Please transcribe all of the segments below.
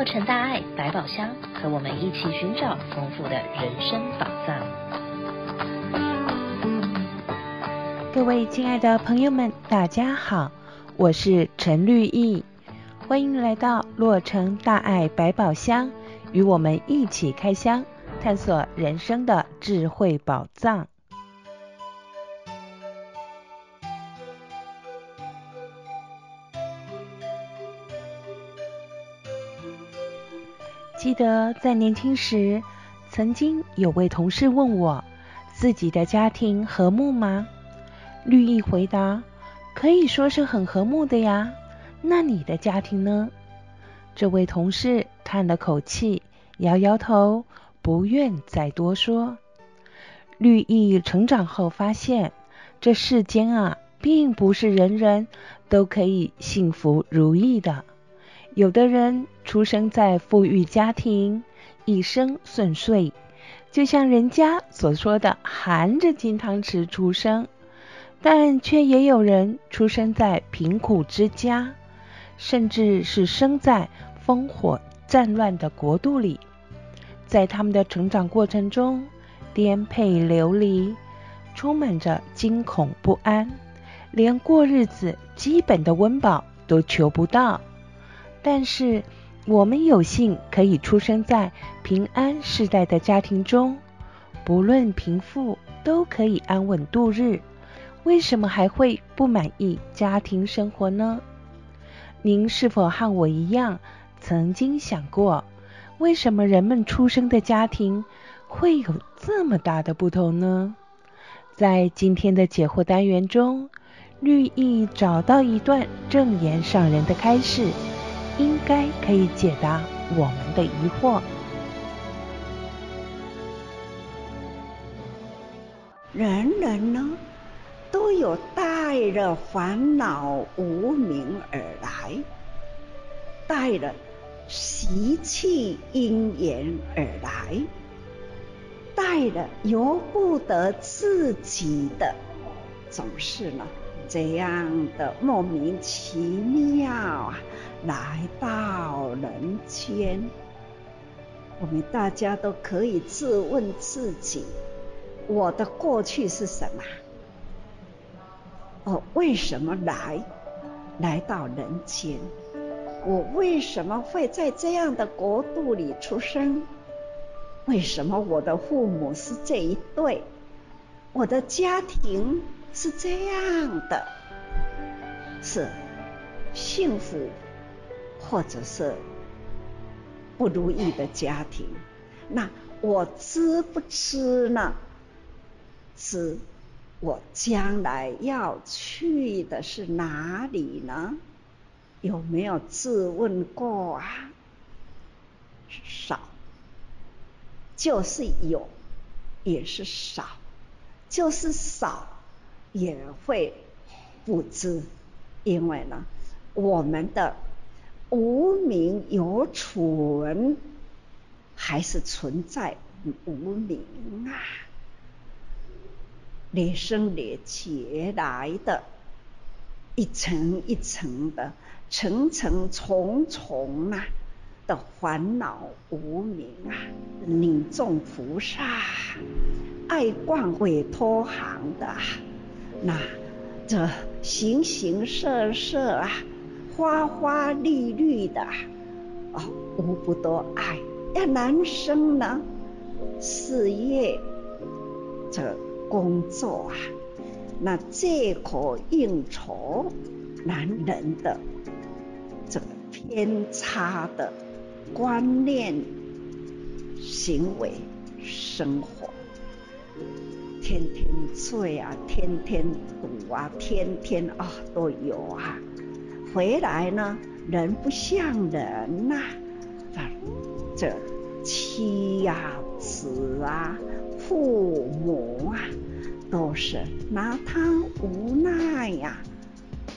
洛城大爱百宝箱，和我们一起寻找丰富的人生宝藏。各位亲爱的朋友们，大家好，我是陈绿意，欢迎来到洛城大爱百宝箱，与我们一起开箱，探索人生的智慧宝藏。记得在年轻时，曾经有位同事问我，自己的家庭和睦吗？绿意回答，可以说是很和睦的呀。那你的家庭呢？这位同事叹了口气，摇摇头，不愿再多说。绿意成长后发现，这世间啊，并不是人人都可以幸福如意的。有的人出生在富裕家庭，一生顺遂，就像人家所说的含着金汤匙出生；但却也有人出生在贫苦之家，甚至是生在烽火战乱的国度里。在他们的成长过程中，颠沛流离，充满着惊恐不安，连过日子基本的温饱都求不到。但是，我们有幸可以出生在平安世代的家庭中，不论贫富，都可以安稳度日。为什么还会不满意家庭生活呢？您是否和我一样，曾经想过，为什么人们出生的家庭会有这么大的不同呢？在今天的解惑单元中，绿意找到一段正言上人的开示。应该可以解答我们的疑惑。人人呢，都有带着烦恼无名而来，带着习气因缘而来，带着由不得自己的，总是呢这样的莫名其妙啊。来到人间，我们大家都可以自问自己：我的过去是什么？哦，为什么来来到人间？我为什么会在这样的国度里出生？为什么我的父母是这一对？我的家庭是这样的，是幸福。或者是不如意的家庭，那我知不知呢？知，我将来要去的是哪里呢？有没有自问过啊？少，就是有，也是少，就是少，也会不知，因为呢，我们的。无名有存，还是存在无名啊？累生累劫来的，一层一层的，层层重重啊的烦恼无名啊！你众菩萨爱逛委托行的，那这形形色色啊！花花绿绿的，哦，无不多爱。那男生呢，事业这工作啊，那借口应酬男人的这个偏差的观念、行为、生活，天天醉啊，天天赌啊，天天啊、都有啊。回来呢，人不像人呐、啊，这妻呀、子啊、父母啊，都是拿他无奈呀、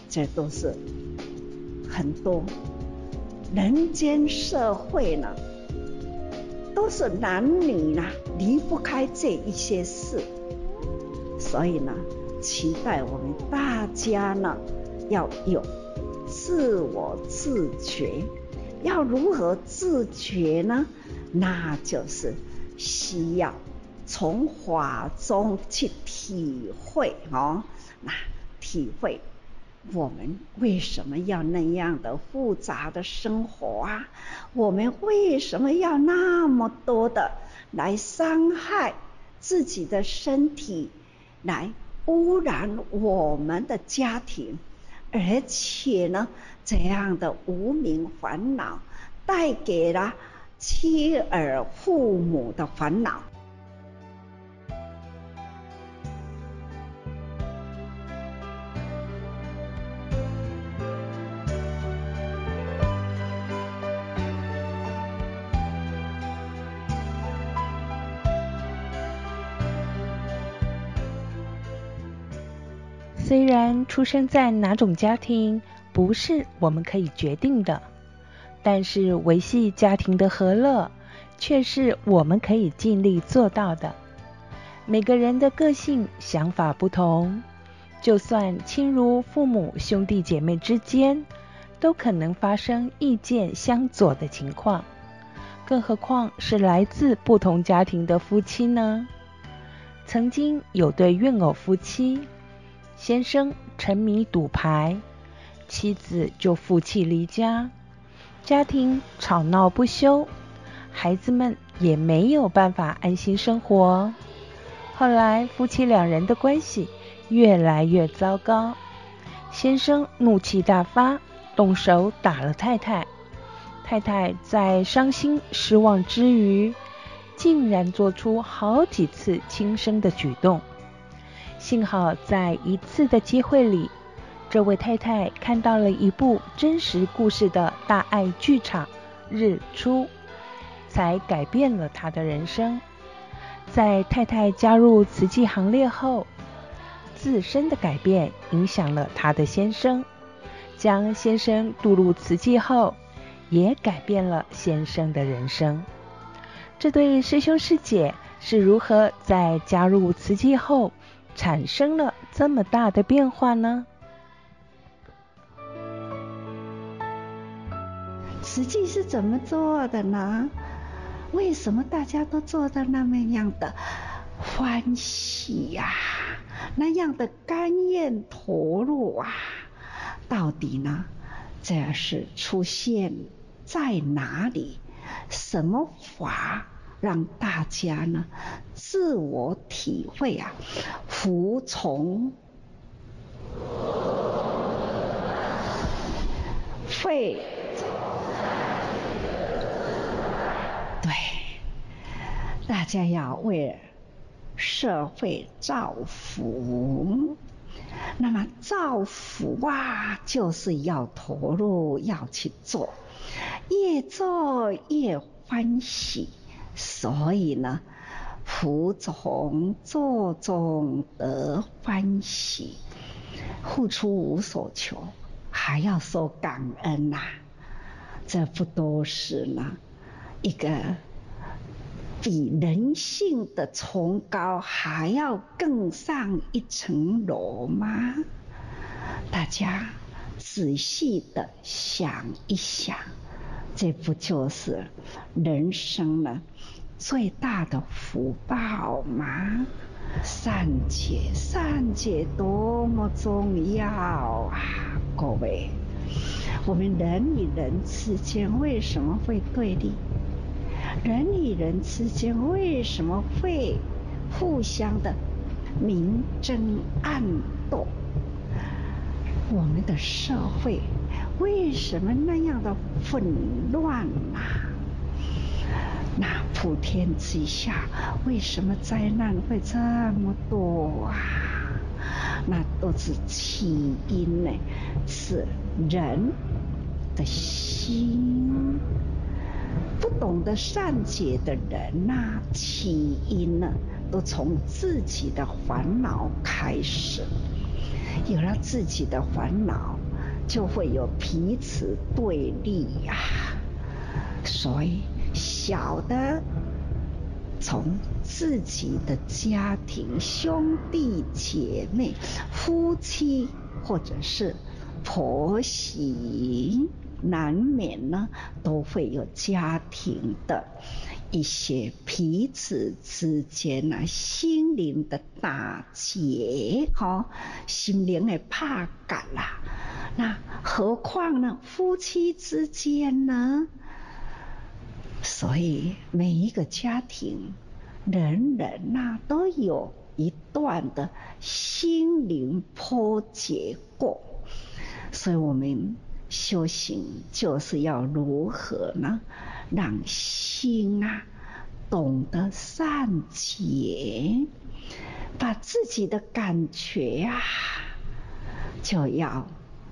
这都是很多人间社会呢，都是男女呢离不开这一些事，所以呢，期待我们大家呢要有。自我自觉，要如何自觉呢？那就是需要从法中去体会哦，那体会我们为什么要那样的复杂的生活啊？我们为什么要那么多的来伤害自己的身体，来污染我们的家庭？而且呢，这样的无名烦恼带给了妻儿父母的烦恼。虽然出生在哪种家庭不是我们可以决定的，但是维系家庭的和乐却是我们可以尽力做到的。每个人的个性想法不同，就算亲如父母、兄弟姐妹之间，都可能发生意见相左的情况，更何况是来自不同家庭的夫妻呢？曾经有对怨偶夫妻。先生沉迷赌牌，妻子就负气离家，家庭吵闹不休，孩子们也没有办法安心生活。后来夫妻两人的关系越来越糟糕，先生怒气大发，动手打了太太。太太在伤心失望之余，竟然做出好几次轻生的举动。幸好在一次的机会里，这位太太看到了一部真实故事的大爱剧场《日出》，才改变了她的人生。在太太加入慈济行列后，自身的改变影响了她的先生，将先生渡入慈济后，也改变了先生的人生。这对师兄师姐是如何在加入慈济后，产生了这么大的变化呢？实际是怎么做的呢？为什么大家都做的那么样的欢喜呀、那样的甘愿投入啊？到底呢？这是出现在哪里？什么法？让大家呢自我体会啊，服从，会，对，大家要为社会造福。那么造福啊，就是要投入，要去做，越做越欢喜。所以呢，服从做中得欢喜，付出无所求，还要说感恩呐、这不都是呢一个比人性的崇高还要更上一层楼吗？大家仔细的想一想。这不就是人生呢最大的福报吗？善解，善解多么重要啊！各位，我们人与人之间为什么会对立？人与人之间为什么会互相的明争暗斗？我们的社会。为什么那样的混乱啊？那普天之下，为什么灾难会这么多啊？那都是起因呢，是人的心不懂得善解的人呐、起因呢，都从自己的烦恼开始，有了自己的烦恼。就会有彼此对立呀、所以小的从自己的家庭、兄弟姐妹、夫妻或者是婆媳，难免呢都会有家庭的一些彼此之间啊心灵的打结，哈，心灵的怕感啦。那何况呢夫妻之间呢？所以每一个家庭，人人呐都有一段的心灵波折过，所以我们修行就是要如何呢？让心啊懂得善解，把自己的感觉啊就要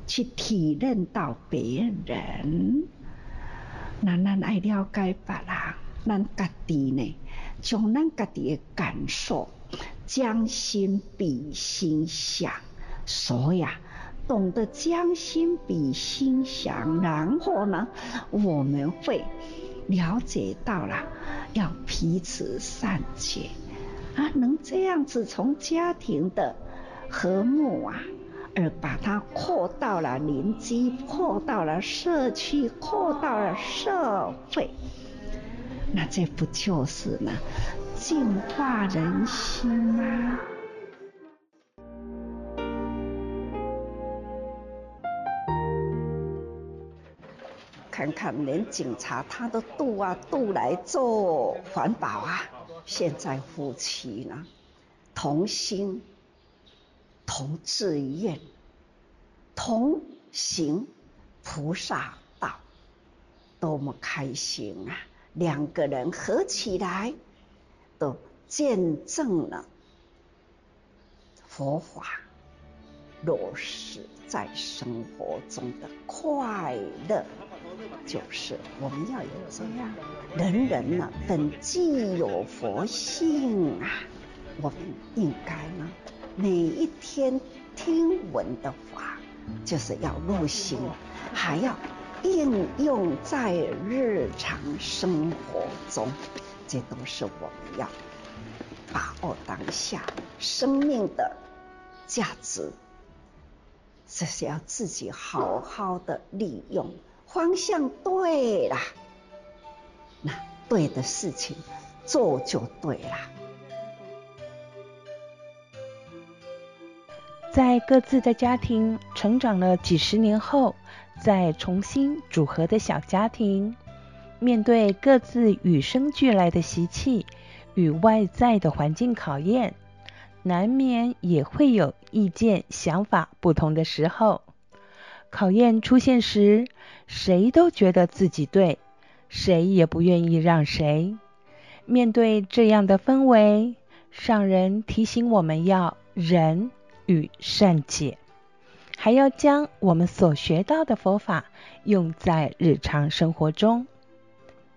去体认到别人。那咱爱了解别人，咱家己呢，将咱家己的感受将心比心想，所以啊，懂得将心比心想，然后呢，我们会了解到了要彼此善解啊，能这样子从家庭的和睦啊。而把它扩到了邻居，扩到了社区，扩到了社会，那这不就是呢？净化人心吗？看看连警察他都渡啊渡来做环保啊，现在夫妻呢，同心。同志愿，同行菩萨道，多么开心啊！两个人合起来，都见证了佛法落实在生活中的快乐。就是我们要有这样，人人呢，本既有佛性啊，我们应该呢。每一天听闻的话，就是要入心，还要应用在日常生活中，这都是我们要把握当下生命的价值，这是要自己好好的利用。方向对了，那对的事情做就对了。在各自的家庭成长了几十年后，再重新组合的小家庭，面对各自与生俱来的习气与外在的环境考验，难免也会有意见、想法不同的时候。考验出现时，谁都觉得自己对，谁也不愿意让谁。面对这样的氛围，上人提醒我们要忍。与善解，还要将我们所学到的佛法用在日常生活中。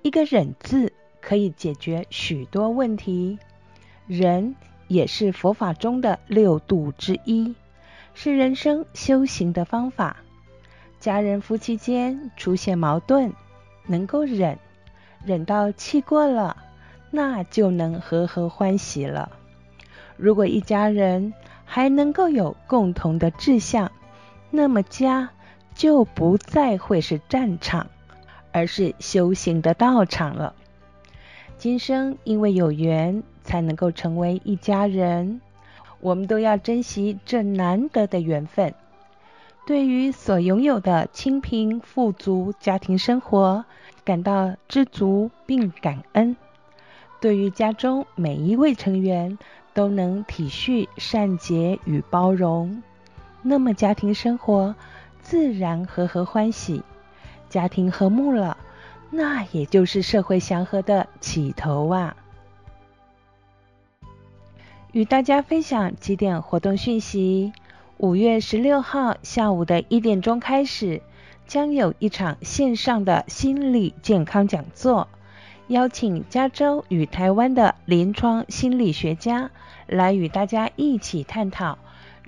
一个忍字可以解决许多问题，忍也是佛法中的六度之一，是人生修行的方法。家人夫妻间出现矛盾，能够忍，忍到气过了，那就能和和欢喜了。如果一家人，还能够有共同的志向，那么家就不再会是战场，而是修行的道场了。今生因为有缘，才能够成为一家人，我们都要珍惜这难得的缘分。对于所拥有的清贫富足家庭生活，感到知足并感恩。对于家中每一位成员，都能体恤、善解与包容，那么家庭生活自然和和欢喜。家庭和睦了，那也就是社会祥和的起头啊！与大家分享几点活动讯息：五月十六号下午的一点钟开始，将有一场线上的心理健康讲座。邀请加州与台湾的临床心理学家来与大家一起探讨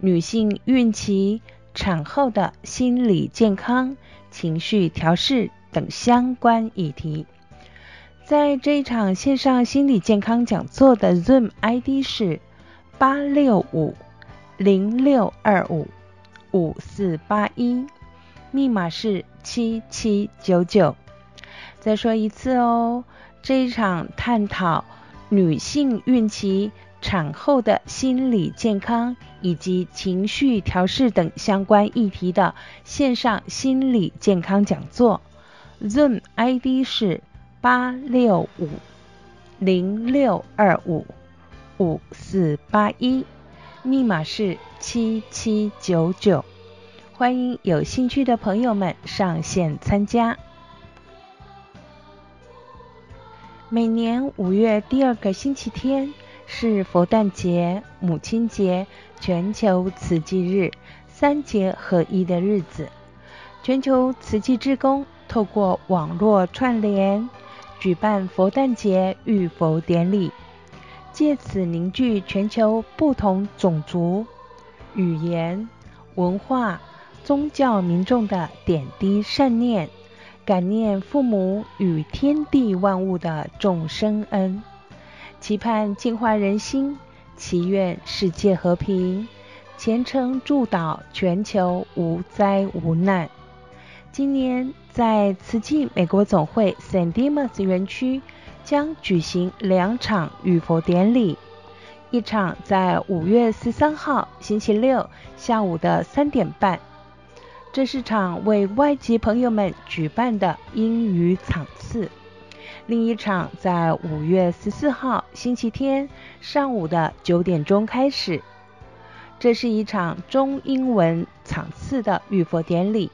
女性孕期、产后的心理健康、情绪调试等相关议题。在这一场线上心理健康讲座的 Zoom ID 是八六五零六二五五四八一，密码是七七九九。再说一次哦，这一场探讨女性孕期、产后的心理健康以及情绪调试等相关议题的线上心理健康讲座，Zoom ID 是八六五零六二五五四八一，密码是七七九九，欢迎有兴趣的朋友们上线参加。每年五月第二个星期天是佛诞节、母亲节、全球慈济日三节合一的日子。全球慈济志工透过网络串联，举办佛诞节浴佛典礼，借此凝聚全球不同种族、语言、文化、宗教民众的点滴善念。感念父母与天地万物的众生恩，期盼净化人心，祈愿世界和平，虔诚祝祷全球无灾无难。今年在慈济美国总会 San Dimas 园区将举行两场浴佛典礼，一场在五月十三号星期六下午的三点半。这是场为外籍朋友们举办的英语场次，另一场在五月十四号星期天上午的九点钟开始。这是一场中英文场次的浴佛典礼，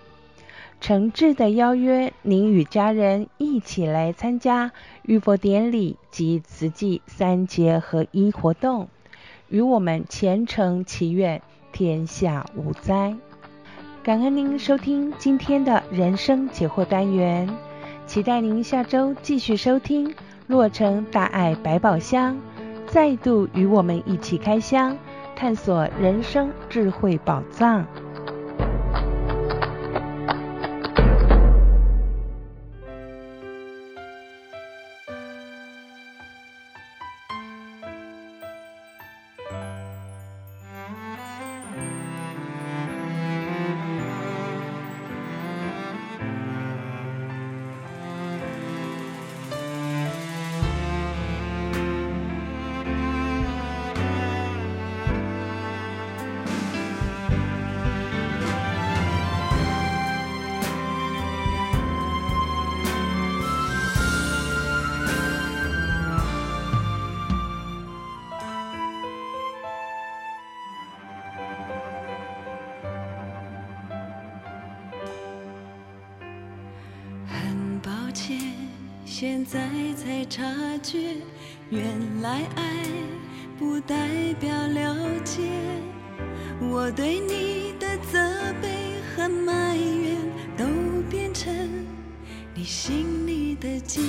诚挚的邀约您与家人一起来参加浴佛典礼及慈济三节合一活动，与我们虔诚祈愿天下无灾。感恩您收听今天的人生解惑单元，期待您下周继续收听洛城大爱百宝箱，再度与我们一起开箱，探索人生智慧宝藏。现在才察觉，原来爱不代表了解。我对你的责备和埋怨，都变成你心里的结。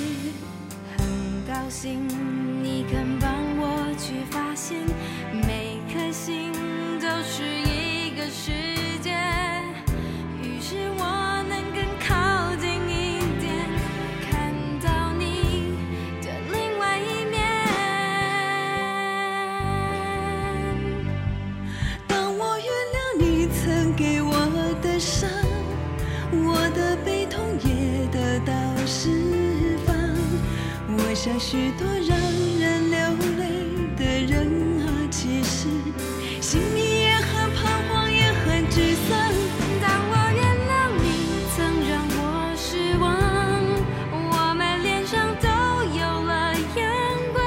很高兴你肯帮我去发现，每颗心像许多让人流泪的人啊，其实心里也很彷徨，也很沮丧。当我原谅你曾让我失望，我们脸上都有了阳光。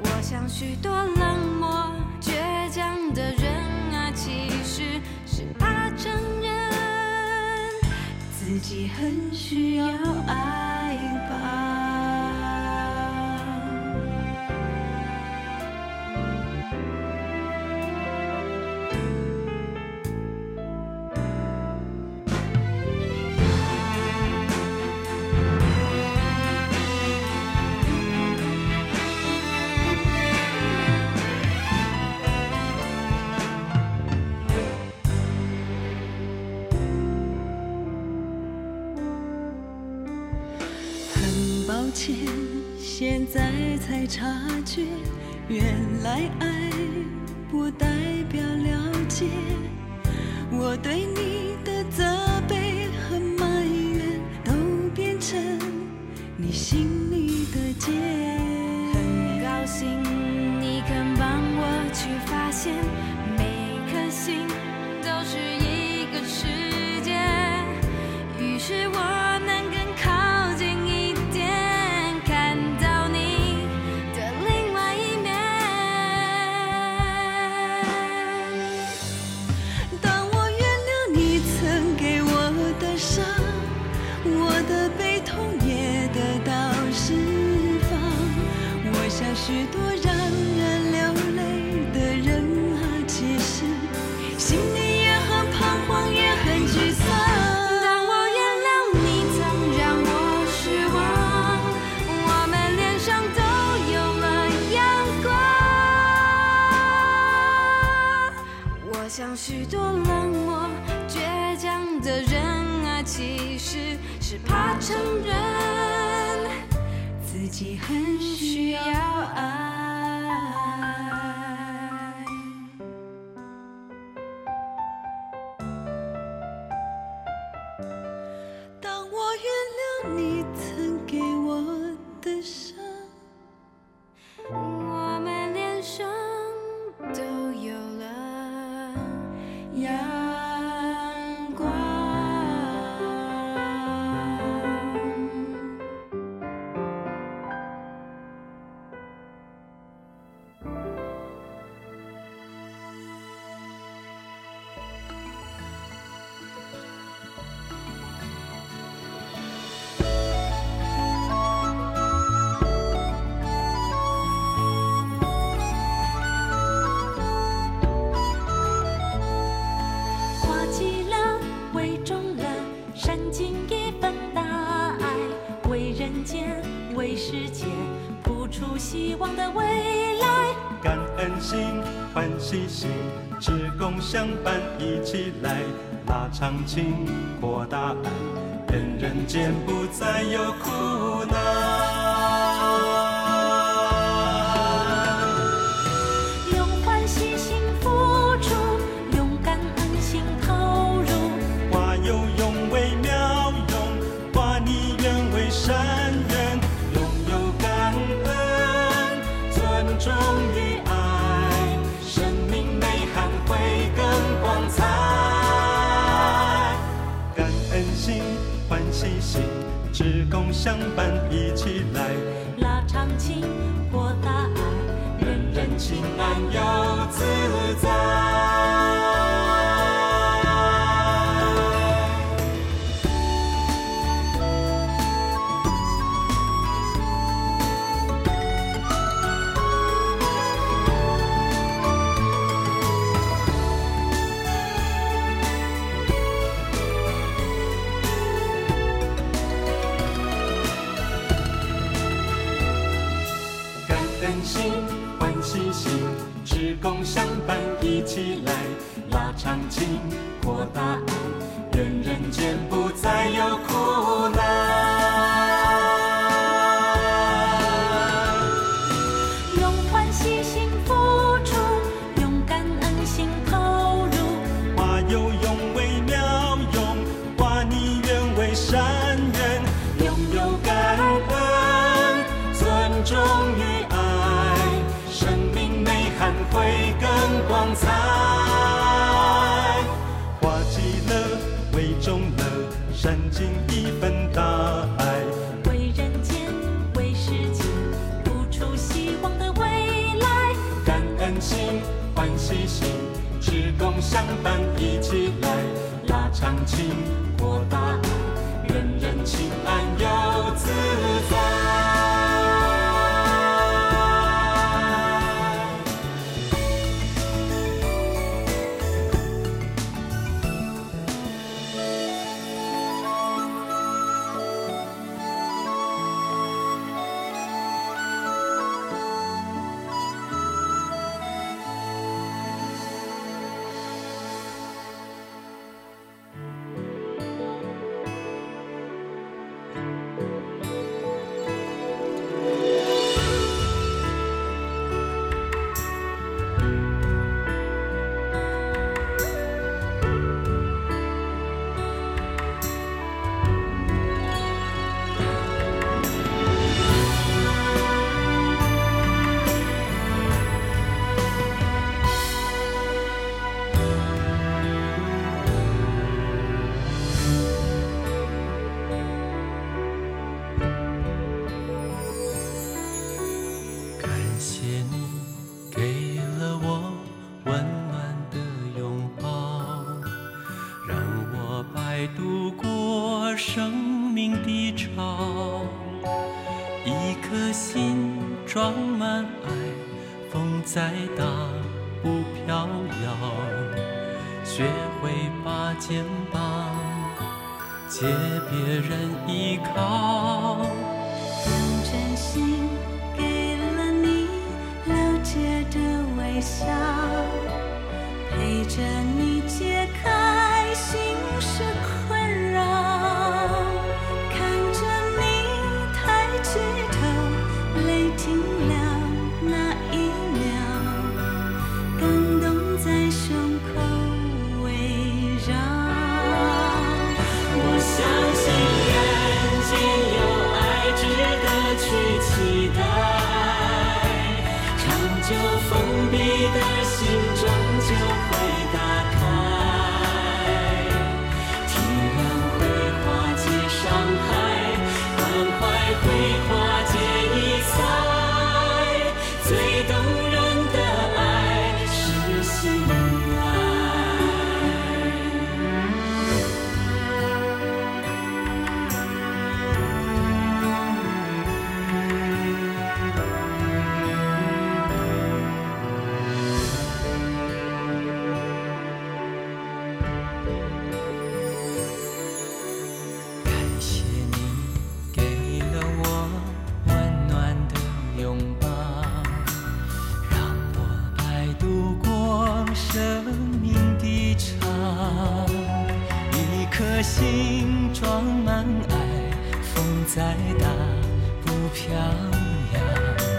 我想许多冷漠倔强的人啊，其实是怕承认自己很需要。前现在才察觉原来爱不代表了解。我对你的责备和埋怨都变成你心相伴一起来，拉长情，扩大爱，愿人间不再有。共相伴，一起来拉长情，过大爱，人人情安又自在。起来拉长情扩大爱人人间不再有苦。watching 借别人依靠。颗心装满爱，风再大不飘摇。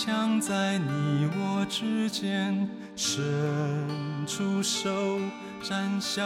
强在你我之间，伸出手斩下。